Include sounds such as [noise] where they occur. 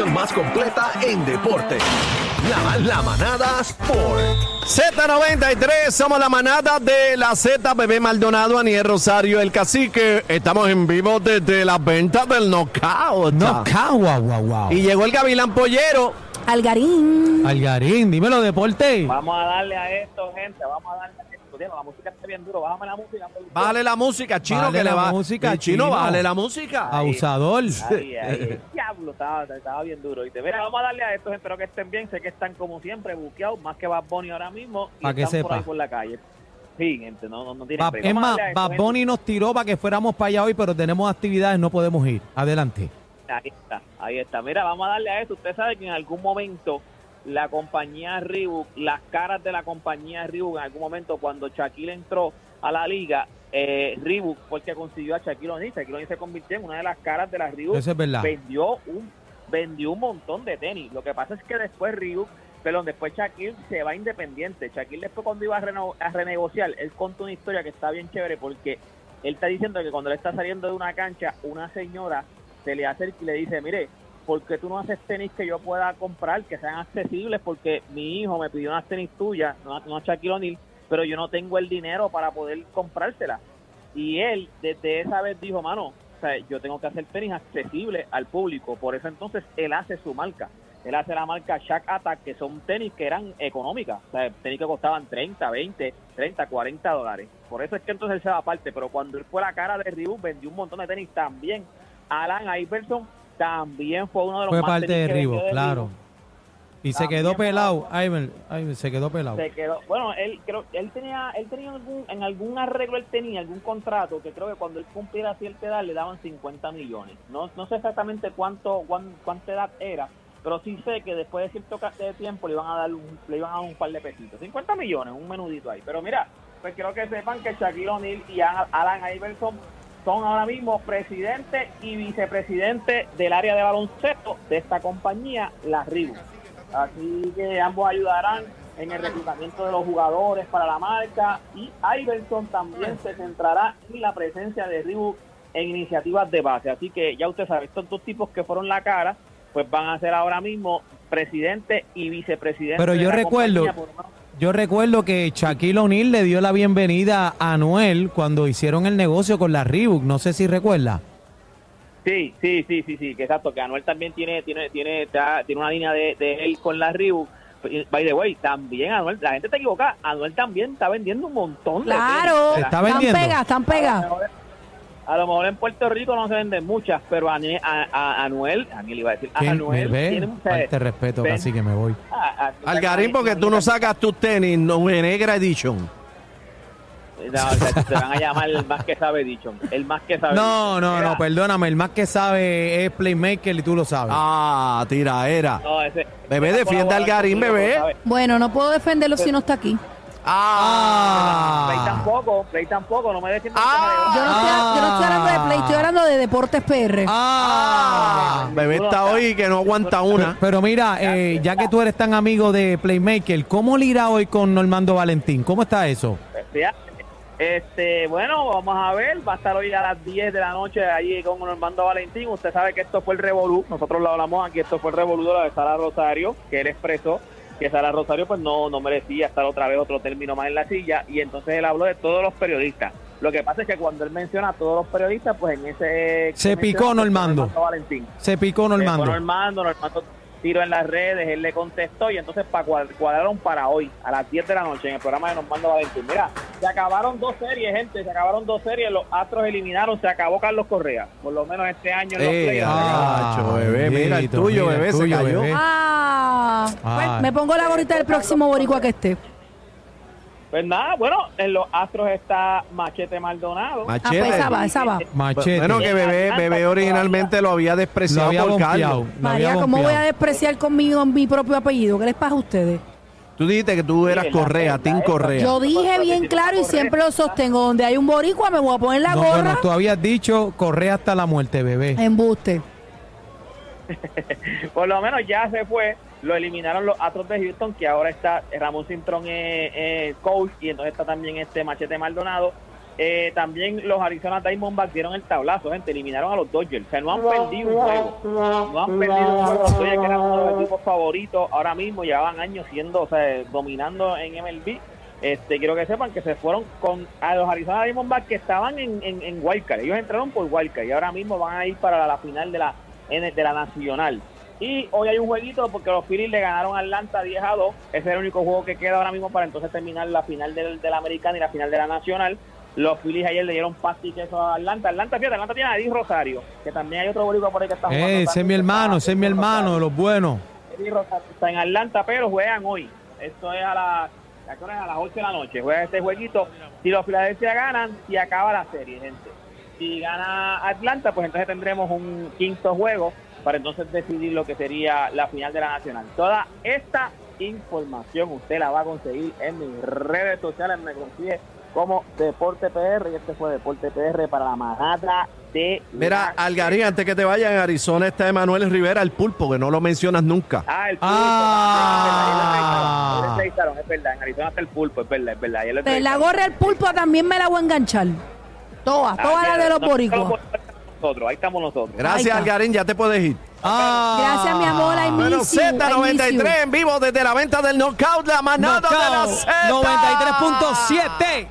más completa en deporte. La, la manada Sport. Z93, somos la manada de la Z, Bebé Maldonado, Aniel Rosario, el cacique. Estamos en vivo desde la venta del knockout. Knockout, wow, wow, wow. Y llegó el Gavilán Pollero. Algarín. Algarín, dímelo, deporte. Vamos a darle a esto, gente. Vamos a darle a esto. La música está bien duro. Bájame la música. Bájale la música, chino, Bájale que le va. música, chino, chino. bájale la música. Abusador. Ahí, ahí. Diablo, estaba, estaba bien duro. Y te mira, vamos a darle a esto. Espero que estén bien. Sé que están como siempre buqueados, más que Bad Bunny ahora mismo. Y Pa' que están por ahí por la calle. Sí, gente, no, no, no break. es más, esto, Bad gente. Bunny nos tiró para que fuéramos para allá hoy, pero tenemos actividades, no podemos ir. Adelante. Ahí está, ahí está. Mira, vamos a darle a esto. Usted sabe que en algún momento la compañía Reebok, las caras de la compañía Reebok, en algún momento cuando Shaquille entró a la liga, eh, Reebok fue el que consiguió a Shaquille O'Neal. Shaquille O'Neal se convirtió en una de las caras de la Reebok. Eso es verdad. Vendió un, vendió un montón de tenis. Lo que pasa es que después Reebok, perdón, después Shaquille se va independiente. Shaquille después cuando iba a, reno- a renegociar, él contó una historia que está bien chévere porque él está diciendo que cuando él está saliendo de una cancha, una señora se le acerca y le dice, mire, ¿por qué tú no haces tenis que yo pueda comprar, que sean accesibles? Porque mi hijo me pidió unas tenis tuyas, no, no Shaquille O'Neal, pero yo no tengo el dinero para poder comprárselas. Y él, desde esa vez, dijo, mano, o sea, yo tengo que hacer tenis accesibles al público. Por eso entonces él hace su marca. Él hace la marca Shaq Attack, que son tenis que eran económicas. O sea, tenis que costaban 30, 20, 30, 40 dólares. Por eso es que entonces él se va aparte. Pero cuando él fue la cara de Reebok, vendió un montón de tenis también. Alan Iverson también fue uno de los Fue más parte de de claro. Reebok. Y se quedó pelado. Iver, Iver, se quedó pelado. Se quedó, bueno, él creo él tenía él tenía algún en algún arreglo él tenía algún contrato que creo que cuando él cumpliera cierta edad le daban 50 millones. No no sé exactamente cuánto cuán- cuánta edad era, pero sí sé que después de cierto de tiempo le iban a dar un, le iban a dar un par de pesitos. 50 millones, un menudito ahí. Pero mira, pues quiero que sepan que Shaquille O'Neal y Alan Iverson son ahora mismo presidente y vicepresidente del área de baloncesto de esta compañía, la Reebok. Así que ambos ayudarán en el reclutamiento de los jugadores para la marca y Iverson también se centrará en la presencia de Reebok en iniciativas de base. Así que ya usted sabe, estos dos tipos que fueron la cara, pues van a ser ahora mismo presidente y vicepresidente. Pero de yo la recuerdo-. Yo recuerdo que Shaquille O'Neal le dio la bienvenida a Anuel cuando hicieron el negocio con la Reebok. No sé si recuerda. Sí, sí, sí, sí, sí, que exacto, que Anuel también tiene tiene tiene tiene una línea de, de él con la Reebok. By the way, también Anuel, la gente está equivocada, Anuel también está vendiendo un montón de Claro. tenis. Está Están vendiendo. pegas, están A lo, pegas. mejor, a lo mejor en Puerto Rico no se venden muchas, pero a, a, a- Anuel, Anuel iba a decir, a ¿Quién Anuel me tiene ve? un Falta de respeto, ven- casi que me voy. a- a- Algarín, porque tú no sacas tus tenis, no negra edition. No, o sea, te van a llamar el más que sabe dicho, el más que sabe. No, no, Mira, no, perdóname. El más que sabe es Playmaker y tú lo sabes. Ah, tiraera. no, ese- Bebé, ese defiende al Garín, bebé. Bueno, no puedo defenderlo si no está aquí. Ah. Play tampoco, Play tampoco, no me defiendas. Ah. Yo no, estoy, yo no estoy hablando de Play, estoy hablando de Deportes PR. Ah. Bebé está hoy que no aguanta una. Pero mira, eh, ya que tú eres tan amigo de Playmaker, ¿cómo le irá hoy con Normando Valentín? ¿Cómo está eso? Este, bueno, vamos a ver, va a estar hoy a las 10 de la noche allí con Normando Valentín. Usted sabe que esto fue el revolú, nosotros lo hablamos aquí, esto fue el revolú de la de Sara Rosario, que él expresó que Sara Rosario pues no, no merecía estar otra vez otro término más en la silla y entonces él habló de todos los periodistas. Lo que pasa es que cuando él menciona a todos los periodistas, pues en ese... Se picó Normando. Valentín. Se picó Le fue Normando. Normando, Normando tiró en las redes, él le contestó y entonces pa- cuad- cuadraron para hoy, a las 10 de la noche, en el programa de Normando Valentín. Mira, se acabaron dos series, gente, se acabaron dos series, los Astros eliminaron, se acabó Carlos Correa, por lo menos este año en los Eh, playoffs. ah, bebé, mira el tuyo, mira el bebé, se tuyo, cayó. bebé. Ah, Ay. pues, me pongo la gorrita del próximo boricua que esté. Pues nada, bueno, en los Astros está Machete Maldonado. Ah, Machete. pues esa va, esa va. Machete. Bueno, que bebé, bebé originalmente lo había lo despreciado había por. Carlos. María, ¿cómo voy a despreciar conmigo mi propio apellido? ¿Qué les pasa a ustedes? Tú dijiste que tú eras Sí, Correa, verdad, Tim. Correa. Yo dije bien claro y siempre lo sostengo. Donde hay un boricua me voy a poner la No, gorra. bueno, tú habías dicho Correa hasta la muerte, bebé. Embuste. [laughs] Por lo menos ya se fue, lo eliminaron los Astros de Houston, que ahora está Ramón Cintrón eh, eh, coach y entonces está también este Machete Maldonado. Eh, también los Arizona Diamondbacks dieron el tablazo, gente, eliminaron a los Dodgers. O sea, no han perdido un juego. No han perdido un juego. Dodgers, que eran favoritos, ahora mismo llevaban años siendo, o sea, dominando en MLB. Este, quiero que sepan que se fueron con a los Arizona Diamondbacks que estaban en, en, en Wildcard. Ellos entraron por Wildcard y ahora mismo van a ir para la final de la, de la Nacional. Y hoy hay un jueguito porque los Phillies le ganaron a Atlanta 10 a 2. Ese es el único juego que queda ahora mismo para entonces terminar la final del, de la Americana y la final de la Nacional. Los Phillies ayer le dieron pasti y queso a Atlanta. Atlanta, fíjate, Atlanta tiene a Eddie Rosario, que también hay otro boricua por ahí que está jugando. Ese es mi hermano, ese es mi hermano de los buenos. Está en Atlanta, pero juegan hoy. Esto es a las, ¿a las 8 de la noche. Juega este jueguito. Si los Philadelphia ganan, si acaba la serie, gente. Si gana Atlanta, pues entonces tendremos un quinto juego para entonces decidir lo que sería la final de la Nacional. Toda esta información usted la va a conseguir en mis redes sociales. Me consigue como Deporte PR y este fue Deporte PR para la manada de... Mira, la- Algarín, antes que te vayas en Arizona está Emanuel Rivera, el pulpo, que no lo mencionas nunca. Ah, el pulpo. Ah. Es verdad, en Arizona está el pulpo, es verdad, es verdad. La gorra del pulpo también me la voy a enganchar. Todas, Ah, todas las de los no, boricuas. Nosotros, ahí estamos nosotros. Gracias. Algarín, ya te puedes ir. Ah. Gracias, mi amor. I Bueno, miss you, I miss Z93 you. en vivo desde la venta del knockout, la manada de la Z. 93.7.